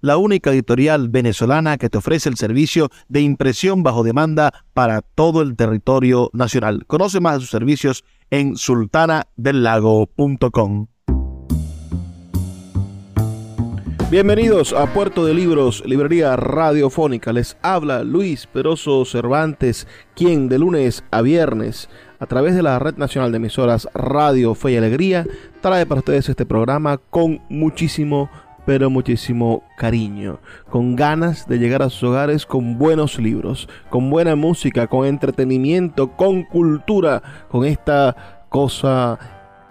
la única editorial venezolana que te ofrece el servicio de impresión bajo demanda para todo el territorio nacional. Conoce más de sus servicios en sultanadelago.com. Bienvenidos a Puerto de Libros, librería radiofónica. Les habla Luis Peroso Cervantes, quien de lunes a viernes, a través de la Red Nacional de Emisoras Radio Fe y Alegría, trae para ustedes este programa con muchísimo, pero muchísimo cariño, con ganas de llegar a sus hogares con buenos libros, con buena música, con entretenimiento, con cultura, con esta cosa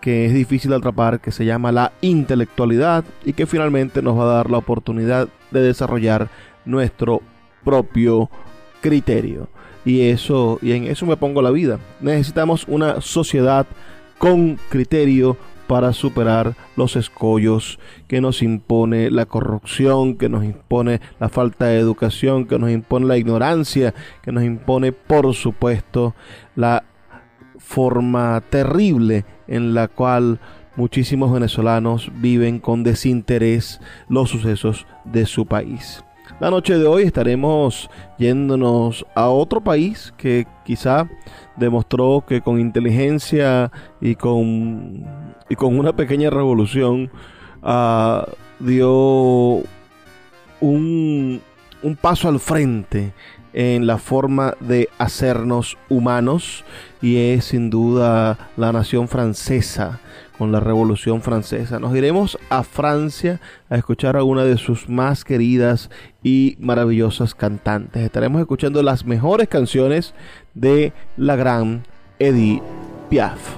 que es difícil de atrapar, que se llama la intelectualidad y que finalmente nos va a dar la oportunidad de desarrollar nuestro propio criterio. Y eso y en eso me pongo la vida. Necesitamos una sociedad con criterio para superar los escollos que nos impone la corrupción, que nos impone la falta de educación, que nos impone la ignorancia, que nos impone, por supuesto, la forma terrible en la cual muchísimos venezolanos viven con desinterés los sucesos de su país. La noche de hoy estaremos yéndonos a otro país que quizá demostró que con inteligencia y con, y con una pequeña revolución ah, dio un, un paso al frente en la forma de hacernos humanos y es sin duda la nación francesa con la Revolución Francesa. Nos iremos a Francia a escuchar a una de sus más queridas y maravillosas cantantes. Estaremos escuchando las mejores canciones de la gran Edith Piaf.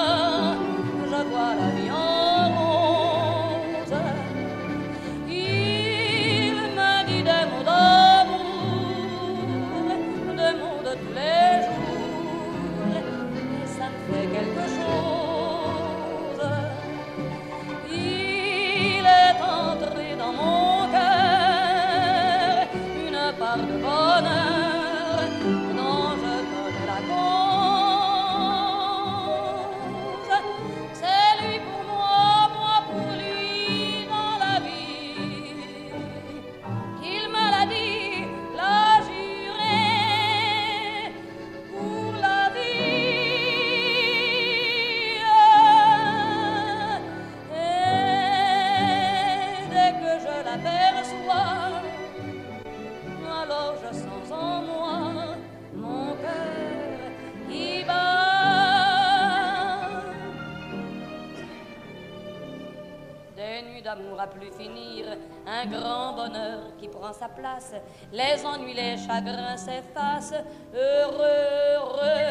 place, les ennuis, les chagrins s'effacent, heureux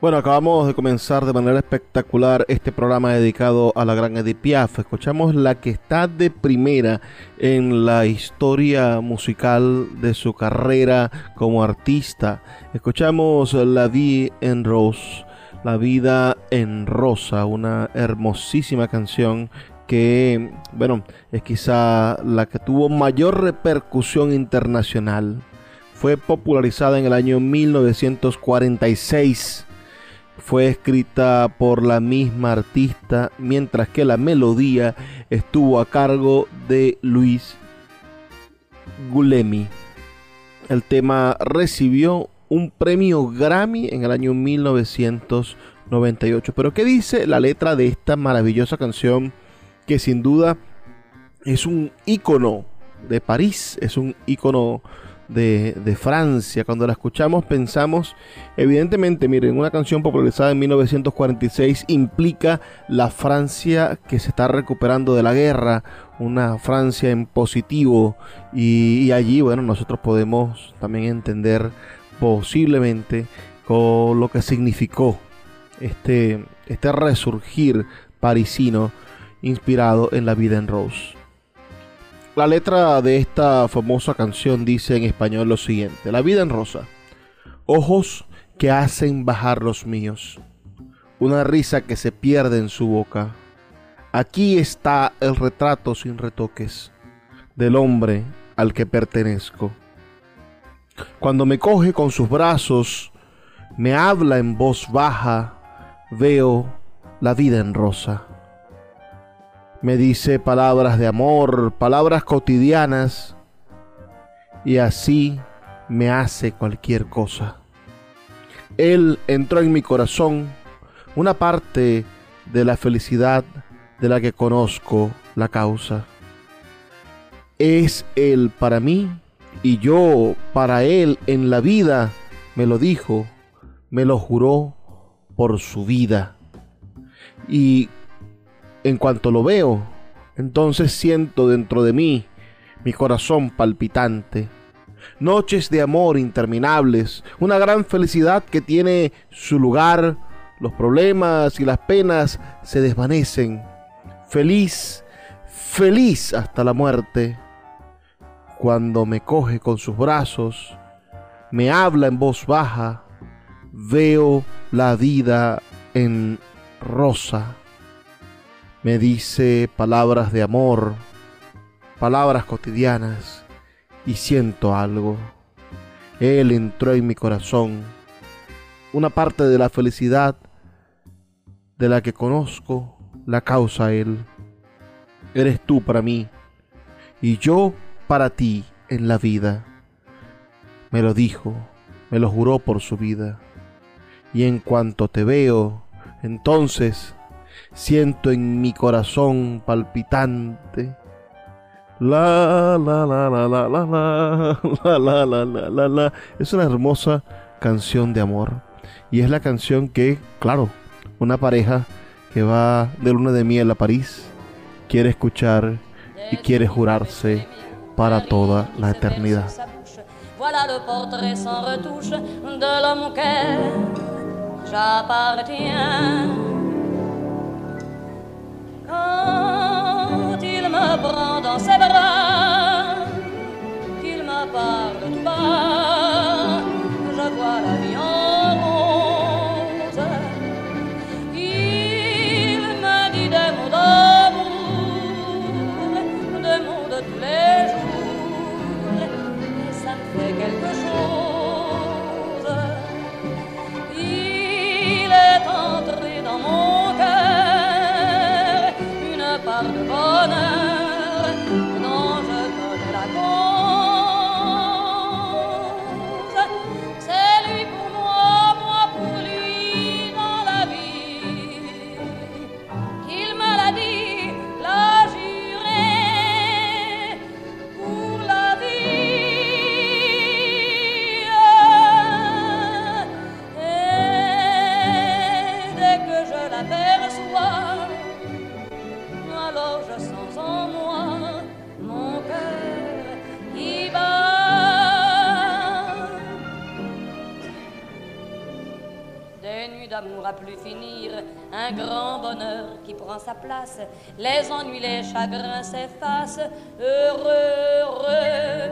Bueno, acabamos de comenzar de manera espectacular este programa dedicado a la gran Edith Piaf. Escuchamos la que está de primera en la historia musical de su carrera como artista. Escuchamos La Vie en Rose, La vida en rosa, una hermosísima canción que, bueno, es quizá la que tuvo mayor repercusión internacional. Fue popularizada en el año 1946 fue escrita por la misma artista, mientras que la melodía estuvo a cargo de Luis Gulemi. El tema recibió un premio Grammy en el año 1998. Pero ¿qué dice la letra de esta maravillosa canción que sin duda es un ícono de París, es un ícono de, Francia. Cuando la escuchamos pensamos, evidentemente, miren, una canción popularizada en 1946 implica la Francia que se está recuperando de la guerra, una Francia en positivo y, allí, bueno, nosotros podemos también entender posiblemente con lo que significó este, este resurgir parisino inspirado en la vida en Rose. La letra de esta famosa canción dice en español lo siguiente, La vida en rosa, ojos que hacen bajar los míos, una risa que se pierde en su boca. Aquí está el retrato sin retoques del hombre al que pertenezco. Cuando me coge con sus brazos, me habla en voz baja, veo la vida en rosa me dice palabras de amor, palabras cotidianas, y así me hace cualquier cosa. Él entró en mi corazón, una parte de la felicidad de la que conozco la causa. Es Él para mí y yo para Él en la vida, me lo dijo, me lo juró por su vida. Y en cuanto lo veo, entonces siento dentro de mí mi corazón palpitante. Noches de amor interminables, una gran felicidad que tiene su lugar, los problemas y las penas se desvanecen. Feliz, feliz hasta la muerte. Cuando me coge con sus brazos, me habla en voz baja, veo la vida en rosa me dice palabras de amor, palabras cotidianas, y siento algo. Él entró en mi corazón, una parte de la felicidad de la que conozco la causa Él. Eres tú para mí, y yo para ti en la vida. Me lo dijo, me lo juró por su vida. Y en cuanto te veo, entonces siento en mi corazón palpitante. La la la la la la la la la la la la es una hermosa canción de amor y es la canción que, claro, una pareja que va de luna de miel a París quiere escuchar y quiere jurarse para toda la eternidad. Voilà le portrait sans retouche de l'homme j'appartiens. Quand il me dans ses bras, qu'il me parle tout bas, plus finir, un grand bonheur qui prend sa place, les ennuis, les chagrins s'effacent, heureux, heureux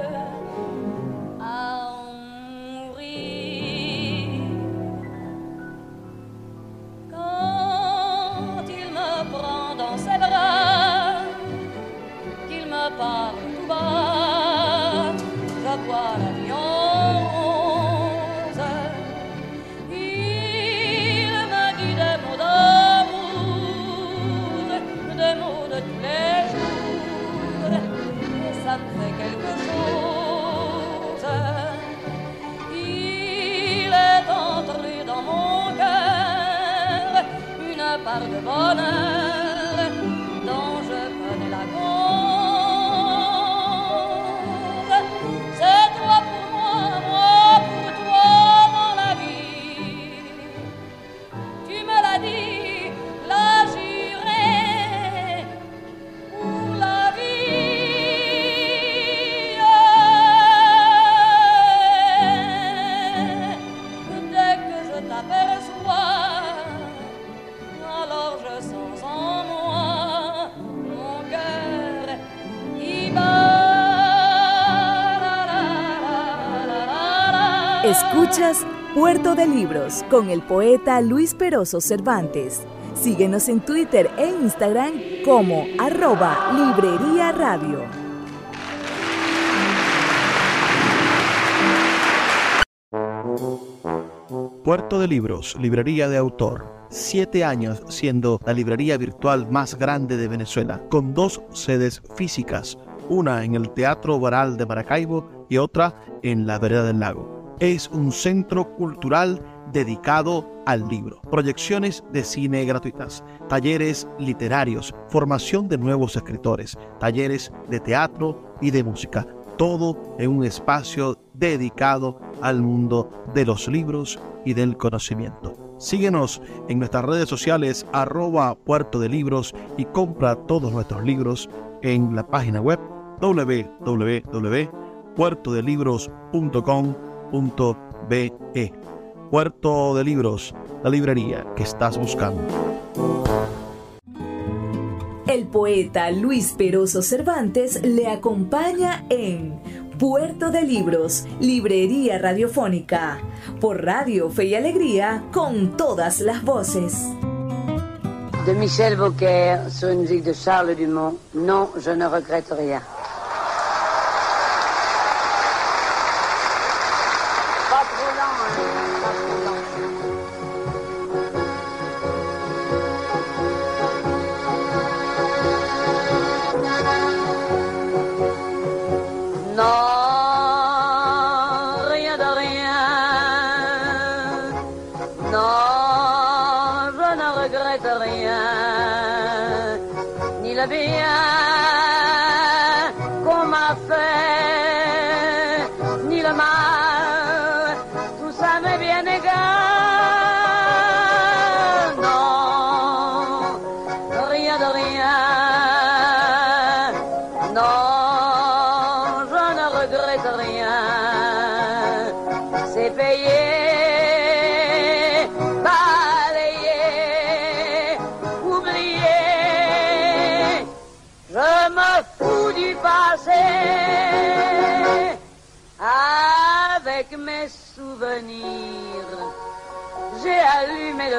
de Libros con el poeta Luis Peroso Cervantes. Síguenos en Twitter e Instagram como arroba Librería Radio. Puerto de Libros, librería de autor. Siete años siendo la librería virtual más grande de Venezuela, con dos sedes físicas, una en el Teatro Baral de Maracaibo y otra en la Vereda del Lago. Es un centro cultural dedicado al libro, proyecciones de cine gratuitas, talleres literarios, formación de nuevos escritores, talleres de teatro y de música, todo en un espacio dedicado al mundo de los libros y del conocimiento. Síguenos en nuestras redes sociales arroba puerto de libros y compra todos nuestros libros en la página web www.puertodelibros.com.be Puerto de Libros, la librería que estás buscando. El poeta Luis Peroso Cervantes le acompaña en Puerto de Libros, Librería Radiofónica, por Radio Fe y Alegría, con todas las voces. De Michel Beaucaire sur une de Charles Dumont. Non, je ne regrette rien. Ni le bien qu'on m'a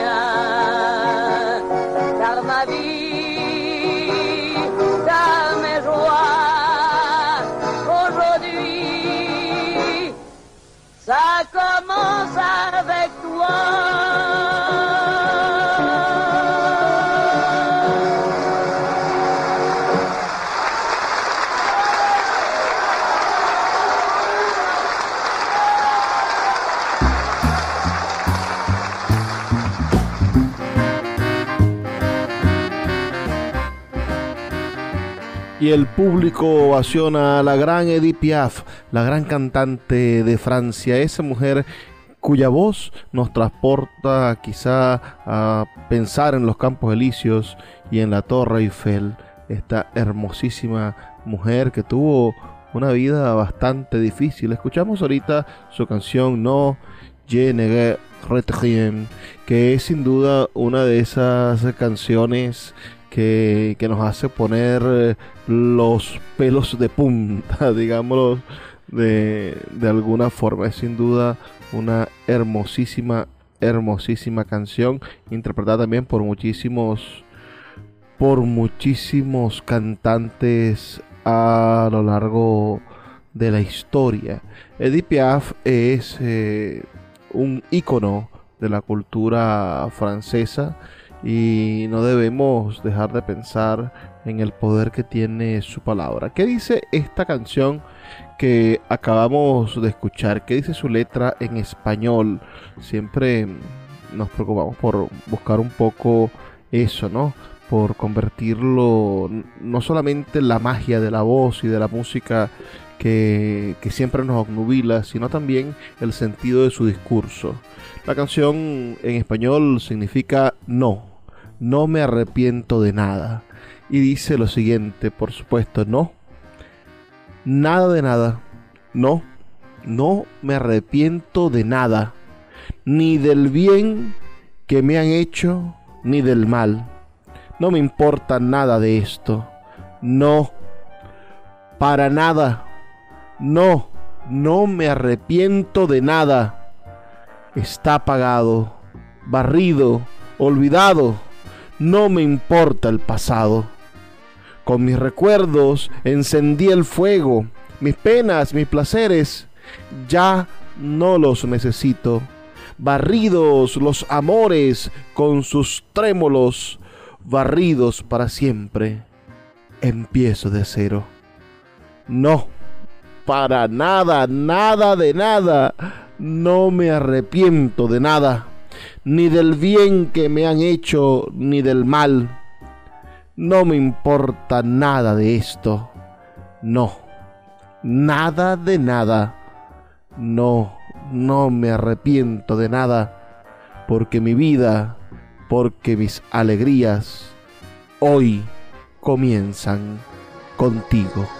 Regrette y el público ovaciona a la gran Edith Piaf, la gran cantante de Francia, esa mujer cuya voz nos transporta quizá a pensar en los Campos Elíseos y en la Torre Eiffel, esta hermosísima mujer que tuvo una vida bastante difícil. Escuchamos ahorita su canción No Je ne que es sin duda una de esas canciones que, nos hace poner eh, los pelos de punta, digámoslo de, de alguna forma. Es sin duda una hermosísima, hermosísima canción, interpretada también por muchísimos, por muchísimos cantantes a lo largo de la historia. Edith Piaf es eh, un ícono de la cultura francesa y no debemos dejar de pensar en el poder que tiene su palabra. ¿Qué dice esta canción que acabamos de escuchar? ¿Qué dice su letra en español? Siempre nos preocupamos por buscar un poco eso, ¿no? Por convertirlo no solamente en la magia de la voz y de la música que, que siempre nos obnubila, sino también el sentido de su discurso. La canción en español significa no, no me arrepiento de nada. Y dice lo siguiente, por supuesto, no, nada de nada, no, no me arrepiento de nada, ni del bien que me han hecho, ni del mal. No me importa nada de esto, no, para nada, no, no me arrepiento de nada. Está pagado, barrido, olvidado no me importa el pasado. Con mis recuerdos encendí el fuego. Mis penas, mis placeres, ya no los necesito. Barridos los amores con sus trémolos, barridos para siempre. Empiezo de cero. No, para nada, nada de nada. No me arrepiento de nada ni del bien que me han hecho, ni del mal. No me importa nada de esto. No, nada de nada. No, no me arrepiento de nada, porque mi vida, porque mis alegrías, hoy comienzan contigo.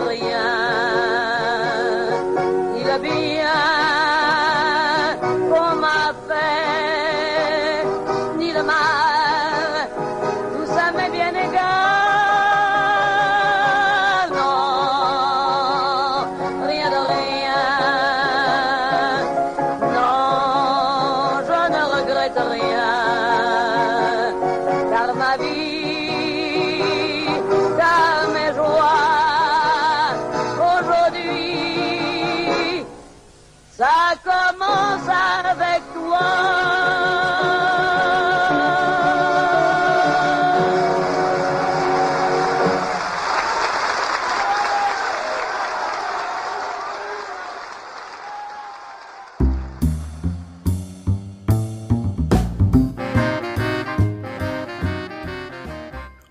yeah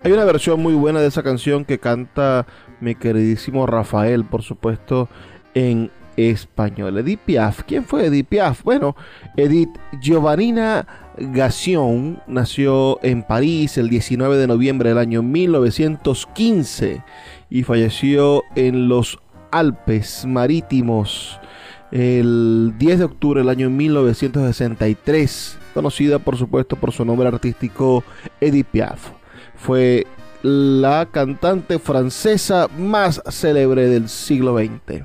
Hay una versión muy buena de esa canción que canta mi queridísimo Rafael, por supuesto, en español. Edith Piaf. ¿Quién fue Edith Piaf? Bueno, Edith Giovannina Gassion nació en París el 19 de noviembre del año 1915 y falleció en los Alpes Marítimos el 10 de octubre del año 1963, conocida por supuesto por su nombre artístico Edith Piaf. Fue la cantante francesa más célebre del siglo XX.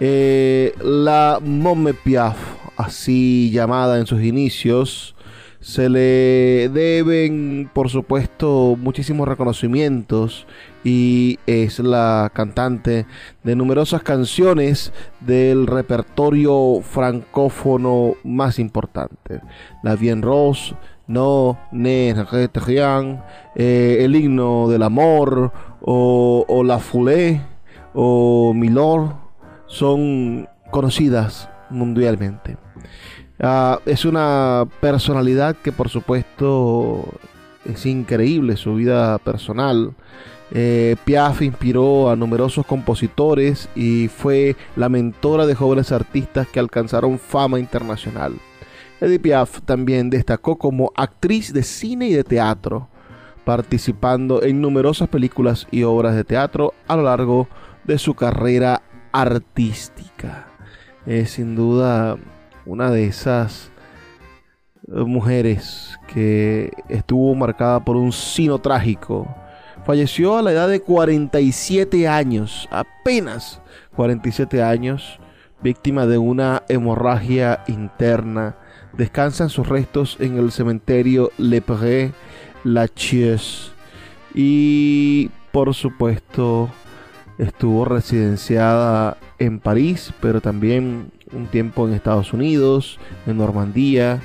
Eh, la Momme Piaf, así llamada en sus inicios, se le deben, por supuesto, muchísimos reconocimientos y es la cantante de numerosas canciones del repertorio francófono más importante. La Bien Rose, No, Ne, eh, El himno del amor, o, La Foulée, o Milord, son conocidas mundialmente. Ah, es una personalidad que por supuesto es increíble su vida personal. Eh, Piaf inspiró a numerosos compositores y fue la mentora de jóvenes artistas que alcanzaron fama internacional. Edith Piaf también destacó como actriz de cine y de teatro, participando en numerosas películas y obras de teatro a lo largo de su carrera artística. Es sin duda una de esas eh, mujeres que estuvo marcada por un sino trágico. Falleció a la edad de 47 años, apenas 47 años, víctima de una hemorragia interna. Descansan sus restos en el cementerio Le Pré Lachaise. Y por supuesto, estuvo residenciada en París, pero también un tiempo en Estados Unidos, en Normandía,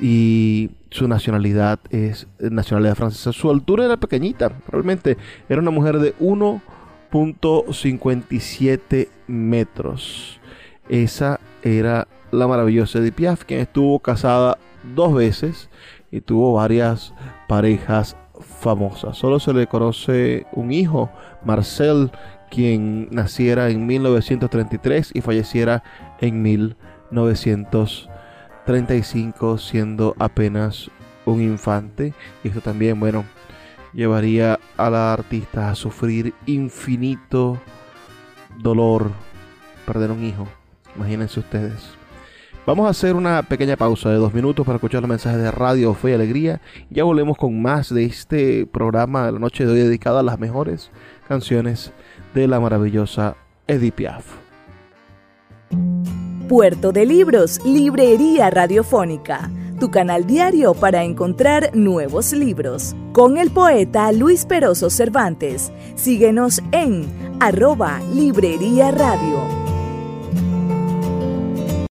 y su nacionalidad es nacionalidad francesa. Su altura era pequeñita, realmente era una mujer de 1.57 metros. Esa era la maravillosa Edith Piaf, quien estuvo casada dos veces y tuvo varias parejas famosas. Solo se le conoce un hijo, Marcel, quien naciera en 1933 y falleciera en 1935 siendo apenas un infante. Y esto también, bueno, llevaría a la artista a sufrir infinito dolor perder un hijo. Imagínense ustedes. Vamos a hacer una pequeña pausa de dos minutos para escuchar los mensajes de Radio Fe y Alegría. Ya volvemos con más de este programa de la noche de hoy dedicado a las mejores canciones de la maravillosa Edith Piaf. Puerto de Libros, Librería Radiofónica, tu canal diario para encontrar nuevos libros. Con el poeta Luis Peroso Cervantes. Síguenos en arroba Librería Radio.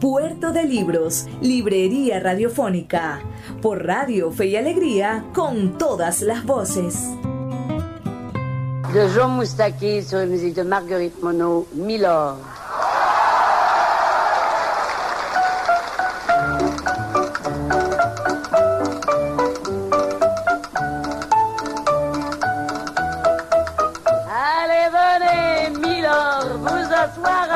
Puerto de Libros, Librería Radiofónica, por Radio Fe y Alegría, con todas las voces. De Jean Moustaki sur la música de Marguerite Monod, Milord. Allez, venez, Milord, vous asseoir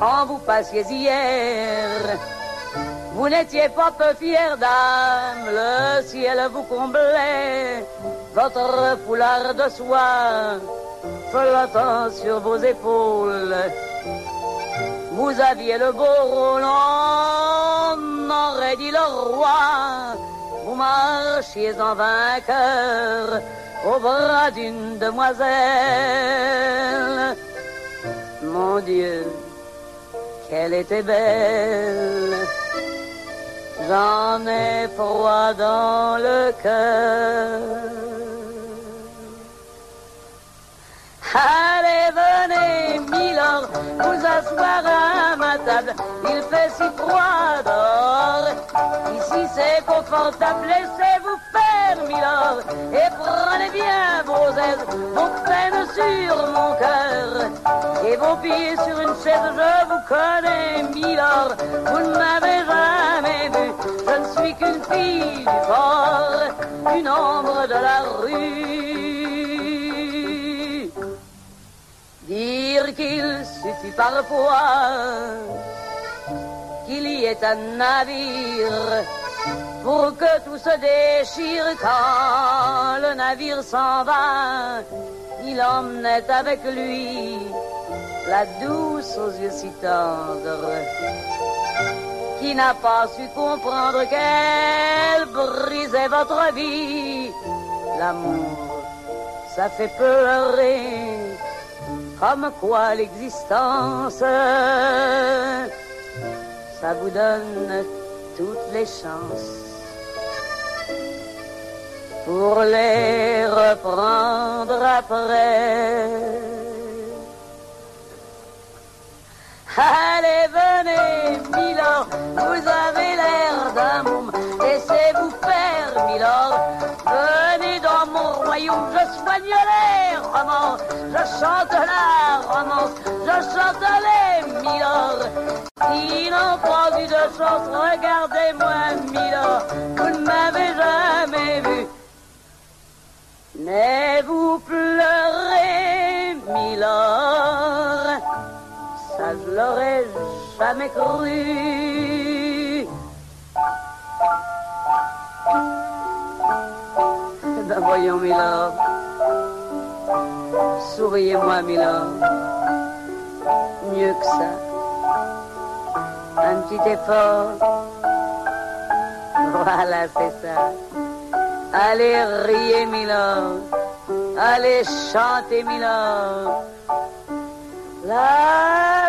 quand vous passiez hier. Vous n'étiez pas peu fière d'âme, le ciel vous comblait, votre foulard de soie flottant sur vos épaules. Vous aviez le beau rôle, on aurait dit le roi. Vous marchiez en vainqueur au bras d'une demoiselle. Mon Dieu, qu'elle était belle. J'en ai froid dans le cœur. Allez, venez, Milord, vous asseoir à ma table. Il fait si froid dehors. Ici c'est confortable, laissez-vous faire, Milord. Et prenez bien vos aises, vos peines sur mon cœur. Et vos pieds sur une chaise, je vous connais, Milord. Vous ne m'avez jamais vu, je ne suis qu'une fille du port, une ombre de la rue. Dire qu'il suffit parfois qu'il y ait un navire pour que tout se déchire quand le navire s'en va. Il emmenait avec lui la douce aux yeux si tendres qui n'a pas su comprendre qu'elle brisait votre vie. L'amour, ça fait pleurer comme quoi l'existence, ça vous donne toutes les chances pour les reprendre après. Allez, venez, Milord, vous avez je soigne les romances, je chante la romance, je chante les Milord. Qui n'ont pas de chance, regardez-moi, Milord, vous ne m'avez jamais vu. Mais vous pleurez, Milord? Ça je l'aurais jamais cru. Eh ben voyons, Milord. Souriez-moi, Milord. Mieux que ça. Un petit effort. Voilà, c'est ça. Allez, riez, Milord. Allez, chantez, Milord. La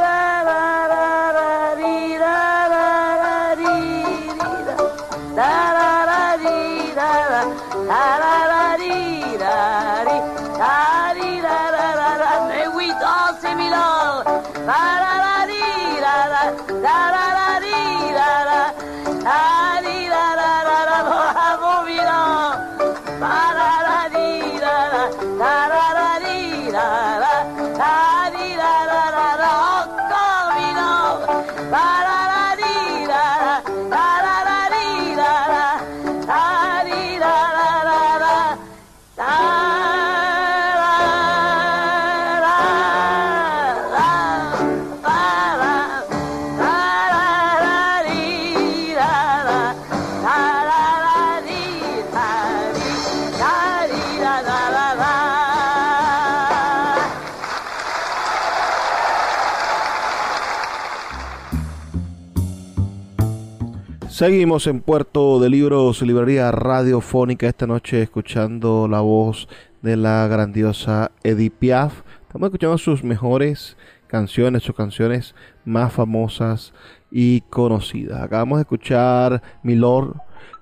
Seguimos en Puerto de Libros, librería radiofónica, esta noche escuchando la voz de la grandiosa Edith Piaf. Estamos escuchando sus mejores canciones, sus canciones más famosas y conocidas. Acabamos de escuchar Milord,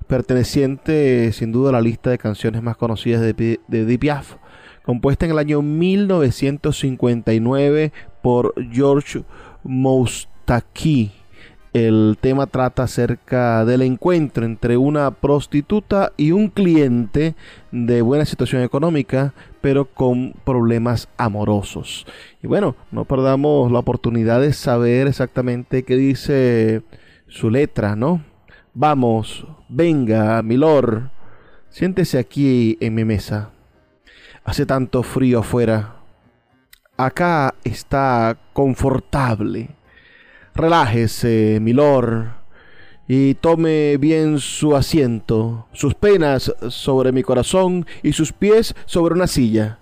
perteneciente sin duda a la lista de canciones más conocidas de, Edith Piaf, compuesta en el año 1959 por George Moustaki. El tema trata acerca del encuentro entre una prostituta y un cliente de buena situación económica, pero con problemas amorosos. Y bueno, no perdamos la oportunidad de saber exactamente qué dice su letra, ¿no? Vamos, venga, milord, siéntese aquí en mi mesa. Hace tanto frío afuera. Acá está confortable. Relájese, milord, y tome bien su asiento, sus penas sobre mi corazón y sus pies sobre una silla.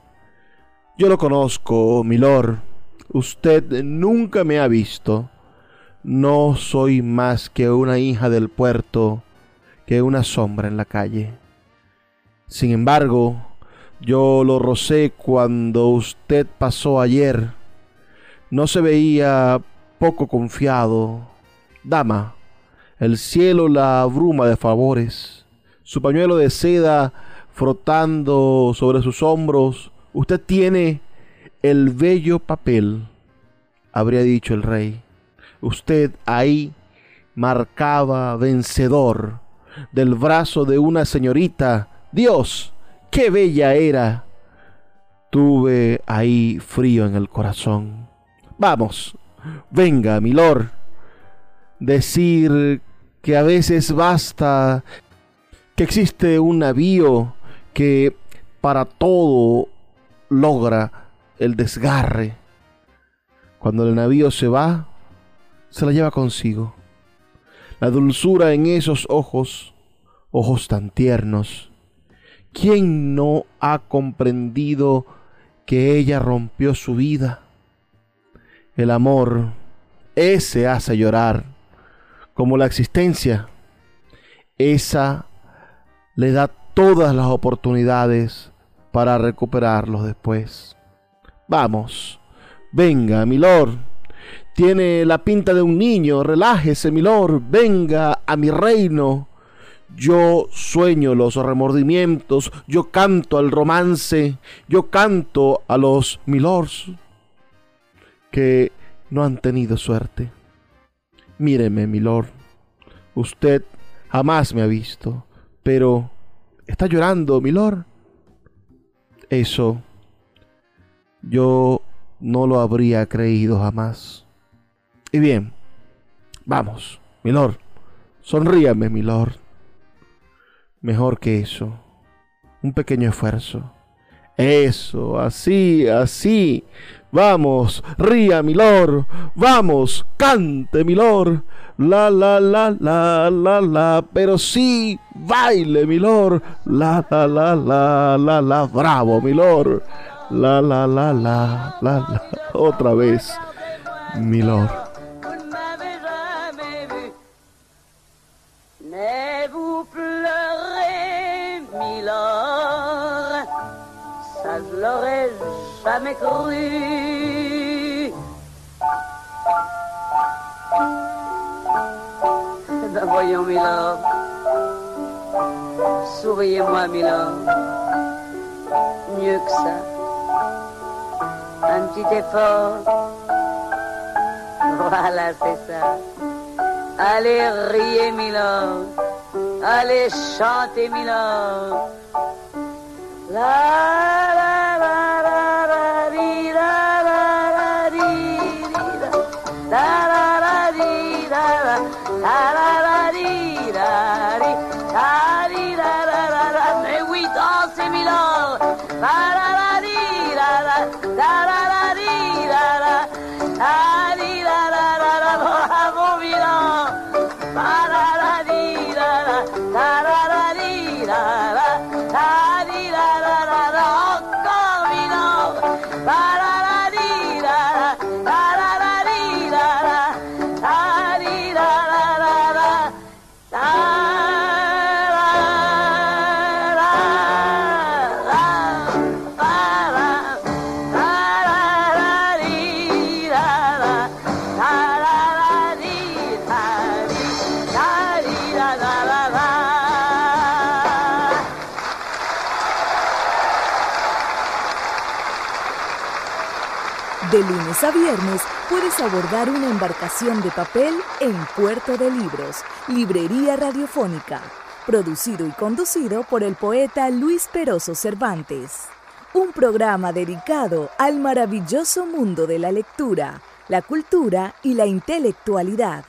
Yo lo conozco, milord. Usted nunca me ha visto. No soy más que una hija del puerto, que una sombra en la calle. Sin embargo, yo lo rocé cuando usted pasó ayer. No se veía poco confiado. Dama, el cielo la abruma de favores. Su pañuelo de seda frotando sobre sus hombros. Usted tiene el bello papel, habría dicho el rey. Usted ahí marcaba vencedor del brazo de una señorita. Dios, qué bella era. Tuve ahí frío en el corazón. Vamos, venga, milord. Decir que a veces basta que existe un navío que para todo logra el desgarre. Cuando el navío se va, se la lleva consigo. La dulzura en esos ojos, ojos tan tiernos. ¿Quién no ha comprendido que ella rompió su vida? El amor, ese hace llorar, como la existencia. Esa le da todas las oportunidades para recuperarlos después. Vamos, venga, milord. Tiene la pinta de un niño, relájese, milord, venga a mi reino. Yo sueño los remordimientos, yo canto al romance, yo canto a los milords que no han tenido suerte. Míreme, milord, usted jamás me ha visto, pero ¿está llorando, milord? Eso yo no lo habría creído jamás. Y bien, vamos, milord, sonríame, milord. Mejor que eso, un pequeño esfuerzo. Eso, así, así. Vamos, ría, milord. Vamos, cante, milord. La, la, la, la, la, la. Pero sí, baile, milord. La, la, la, la, la, la. Bravo, milord. La, la, la, la, la, la. Otra vez, milord. Jamais cru. Eh ben voyons, milord. Souriez-moi, milord. Mieux que ça. Un petit effort. Voilà, c'est ça. Allez, riez, Milord. Allez, chantez, Milord. La la Milord. La la di, la la. Lunes a viernes puedes abordar una embarcación de papel en Puerto de Libros, Librería Radiofónica, producido y conducido por el poeta Luis Peroso Cervantes. Un programa dedicado al maravilloso mundo de la lectura, la cultura y la intelectualidad.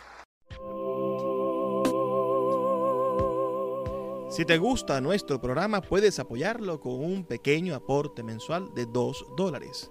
Si te gusta nuestro programa, puedes apoyarlo con un pequeño aporte mensual de 2 dólares.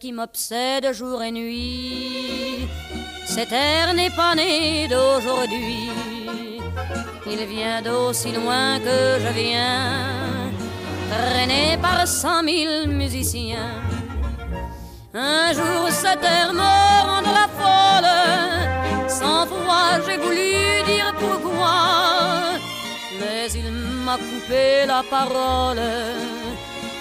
Qui m'obsède jour et nuit, cet air n'est pas né d'aujourd'hui. Il vient d'aussi loin que je viens, traîné par cent mille musiciens. Un jour cet air me rendra folle, sans fois j'ai voulu dire pourquoi, mais il m'a coupé la parole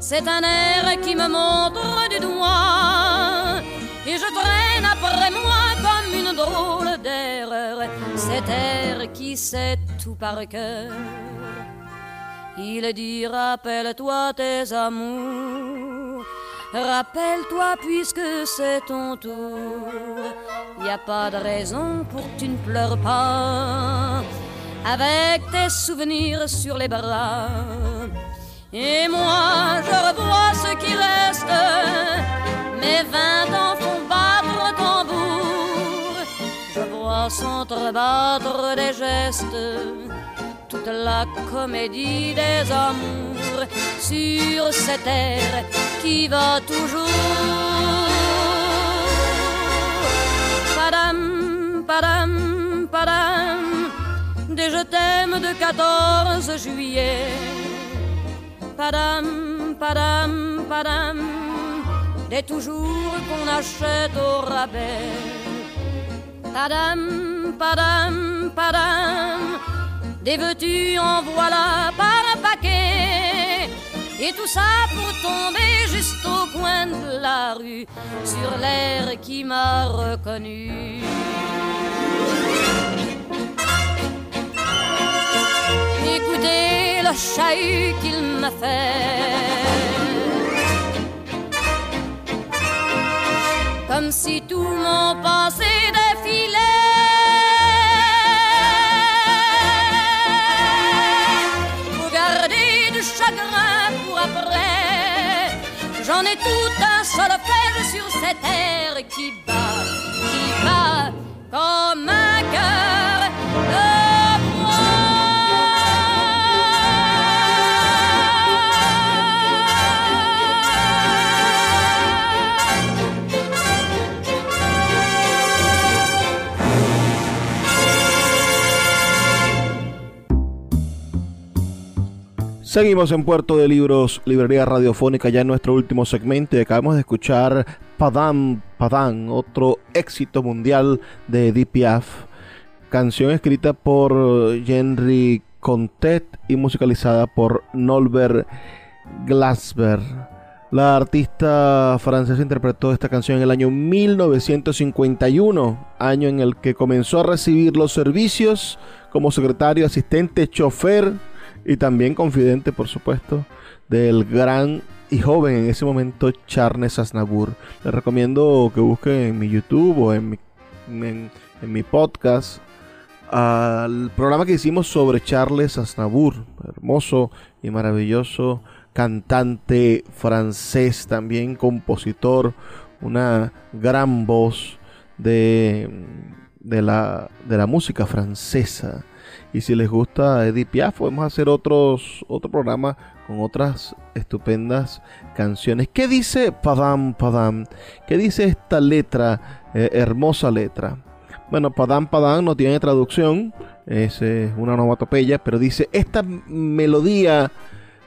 C'est un air qui me montre du doigt et je traîne après moi comme une drôle d'erreur. Cet air qui sait tout par cœur. Il dit rappelle-toi tes amours. Rappelle-toi puisque c'est ton tour. Y a pas de raison pour que tu ne pleures pas. Avec tes souvenirs sur les bras. Et moi, je revois ce qui reste. Mes vingt ans font battre tambour. Je vois s'entrebattre des gestes. Toute la comédie des amours sur cette terre qui va toujours. Padam, padam, padam, des je t'aime de 14 juillet padam, padam, padam, des toujours qu'on achète au rabais. Padam, padam, padam, des veux-tu en voilà par un paquet. Et tout ça pour tomber juste au coin de la rue, sur l'air qui m'a reconnu. Écoutez le chahut qu'il m'a fait. Comme si tout mon passé défilait. Pour garder du chagrin pour après. J'en ai tout un solfège sur cette terre qui bat, qui bat comme un cœur Seguimos en Puerto de Libros, Librería Radiofónica, ya en nuestro último segmento y acabamos de escuchar Padam Padam, otro éxito mundial de Edith Piaf, canción escrita por Henry Contet y musicalizada por Norbert Glasper. La artista francesa interpretó esta canción en el año 1951, año en el que comenzó a recibir los servicios como secretario, asistente, chofer y también confidente, por supuesto, del gran y joven en ese momento Charles Aznavour. Les recomiendo que busquen en mi YouTube o en mi, en, mi podcast al programa que hicimos sobre Charles Aznavour, hermoso y maravilloso cantante francés, también compositor, una gran voz de, de, la, de la música francesa. Y si les gusta Edith Piaf, podemos hacer otros, otro programa con otras estupendas canciones. ¿Qué dice Padam Padam? ¿Qué dice esta letra, eh, hermosa letra? Bueno, Padam Padam no tiene traducción, es una onomatopeya, pero dice, esta melodía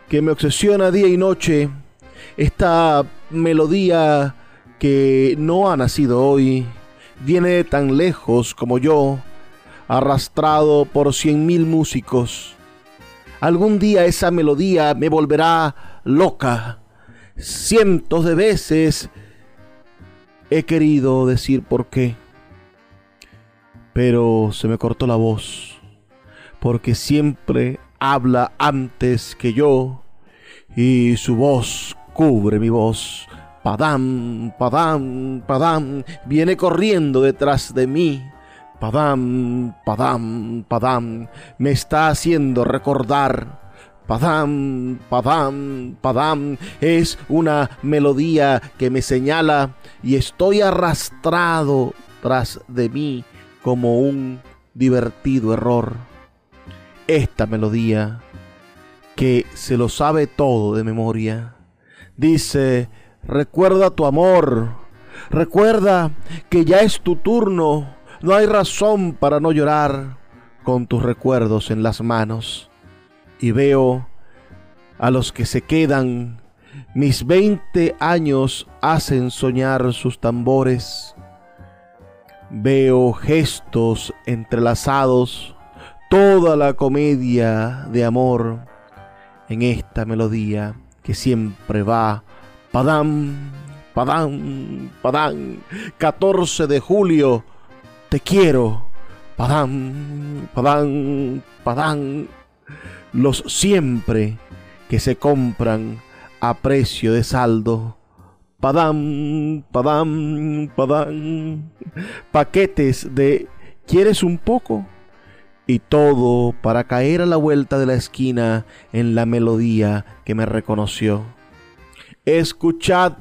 que me obsesiona día y noche, esta melodía que no ha nacido hoy, viene tan lejos como yo, arrastrado por cien mil músicos. Algún día esa melodía me volverá loca. Cientos de veces he querido decir por qué, pero se me cortó la voz, porque siempre habla antes que yo y su voz cubre mi voz. Padam, padam, padam, viene corriendo detrás de mí. Padam, padam, padam, me está haciendo recordar. Padam, padam, padam, es una melodía que me señala y estoy arrastrado tras de mí como un divertido error esta melodía que se lo sabe todo de memoria. Dice, recuerda tu amor, recuerda que ya es tu turno, no hay razón para no llorar con tus recuerdos en las manos. Y veo a los que se quedan, mis veinte años hacen soñar sus tambores. Veo gestos entrelazados toda la comedia de amor en esta melodía que siempre va padam, padam, padam, 14 de julio, te quiero, padam, padam, padam, los siempre que se compran a precio de saldo. Padam, padam, padam. Paquetes de ¿Quieres un poco? y todo para caer a la vuelta de la esquina en la melodía que me reconoció. Escuchad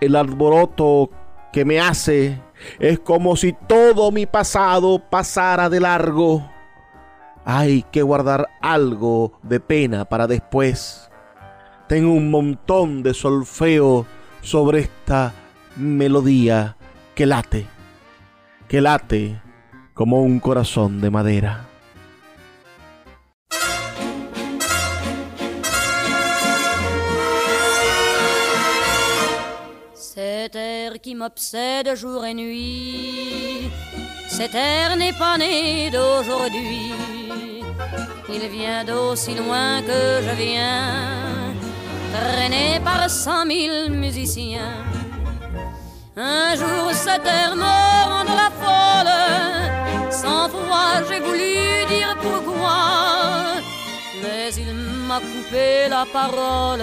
el alboroto que me hace, es como si todo mi pasado pasara de largo. Hay que guardar algo de pena para después. Tengo un montón de solfeo sobre esta melodía que late, que late como un corazón de madera. Qui m'obsède jour et nuit. Cet air n'est pas né d'aujourd'hui. Il vient d'aussi loin que je viens, traîné par cent mille musiciens. Un jour cet air me rendra folle, sans foi j'ai voulu dire pourquoi, mais il m'a coupé la parole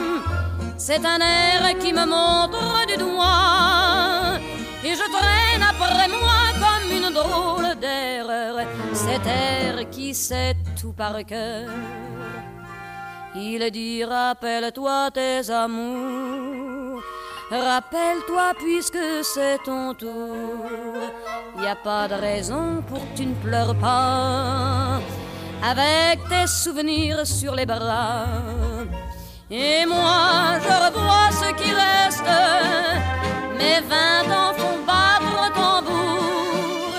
c'est un air qui me montre du doigt et je traîne après moi comme une drôle d'erreur. Cet air qui sait tout par cœur. Il dit rappelle-toi tes amours. Rappelle-toi puisque c'est ton tour. Y a pas de raison pour que tu ne pleures pas. Avec tes souvenirs sur les bras Et moi, je revois ce qui reste, mes vingt ans font battre tambour.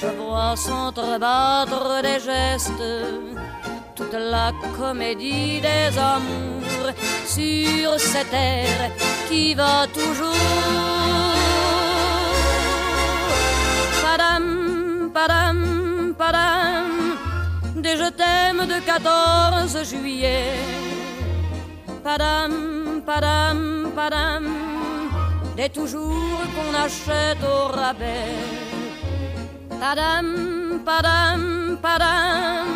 Je vois s'entrebattre des gestes, toute la comédie des amours sur cette terre qui va toujours. Padam, padam, padam, des je t'aime de 14 juillet padam, padam, padam, des toujours qu'on achète au rabais. Padam, padam, padam,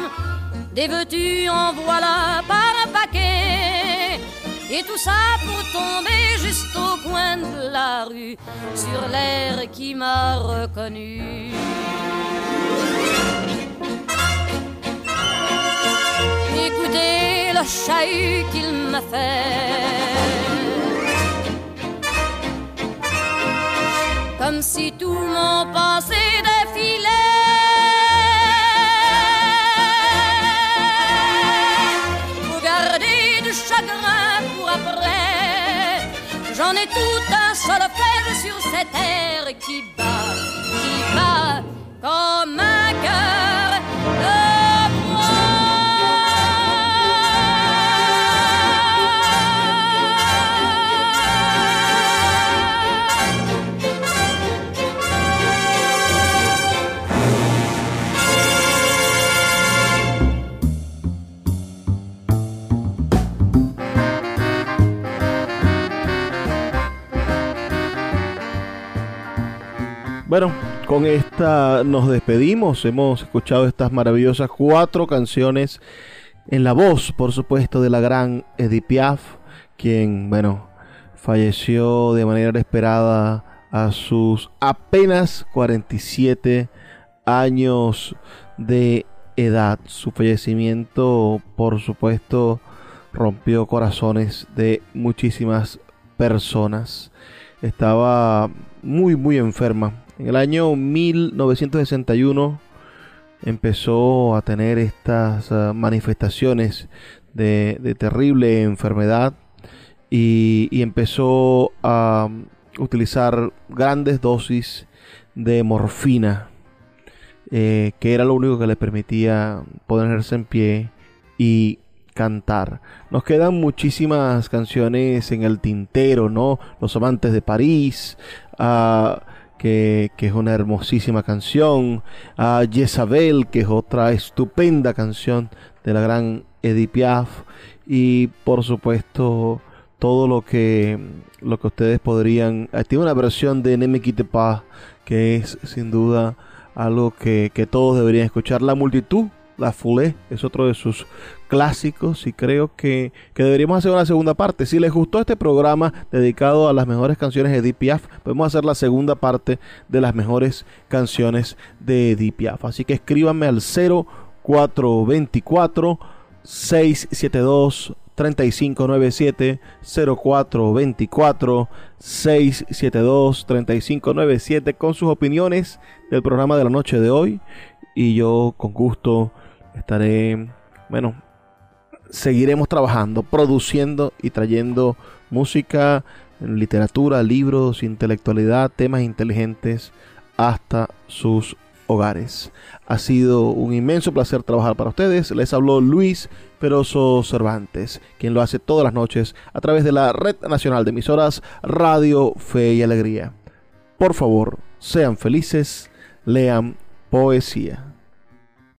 des veux-tu en voilà par un paquet. Et tout ça pour tomber juste au coin de la rue, sur l'air qui m'a reconnu. Écoutez le chahut qu'il m'a fait. Comme si tout mon passé défilait. Pour garder du chagrin pour après. J'en ai tout un solfège sur cette terre qui bat, qui bat comme un cœur Bueno, con esta nos despedimos. Hemos escuchado estas maravillosas cuatro canciones en la voz, por supuesto, de la gran Edith Piaf, quien, bueno, falleció de manera inesperada a sus apenas 47 años de edad. Su fallecimiento, por supuesto, rompió corazones de muchísimas personas. Estaba muy, muy enferma en el año 1961 empezó a tener estas uh, manifestaciones de, terrible enfermedad y, empezó a um, utilizar grandes dosis de morfina, eh, que era lo único que le permitía ponerse en pie y cantar. Nos quedan muchísimas canciones en el tintero, ¿no? Los amantes de París. Uh, que, es una hermosísima canción, a Jezabel, que es otra estupenda canción de la gran Edith Piaf, y por supuesto todo lo que, lo que ustedes podrían... Ah, tiene una versión de Ne me quitte pas, que es sin duda algo que, que todos deberían escuchar. La multitud la Foulée es otro de sus clásicos y creo que, que, deberíamos hacer una segunda parte. Si les gustó este programa dedicado a las mejores canciones de Edith Piaf, podemos hacer la segunda parte de las mejores canciones de Edith Piaf. Así que escríbanme al 0424 672 3597 0424 672 3597 con sus opiniones del programa de la noche de hoy y yo con gusto estaré, bueno, seguiremos trabajando, produciendo y trayendo música, literatura, libros, intelectualidad, temas inteligentes hasta sus hogares. Ha sido un inmenso placer trabajar para ustedes. Les habló Luis Peroso Cervantes, quien lo hace todas las noches a través de la Red Nacional de Emisoras Radio Fe y Alegría. Por favor, sean felices, lean poesía.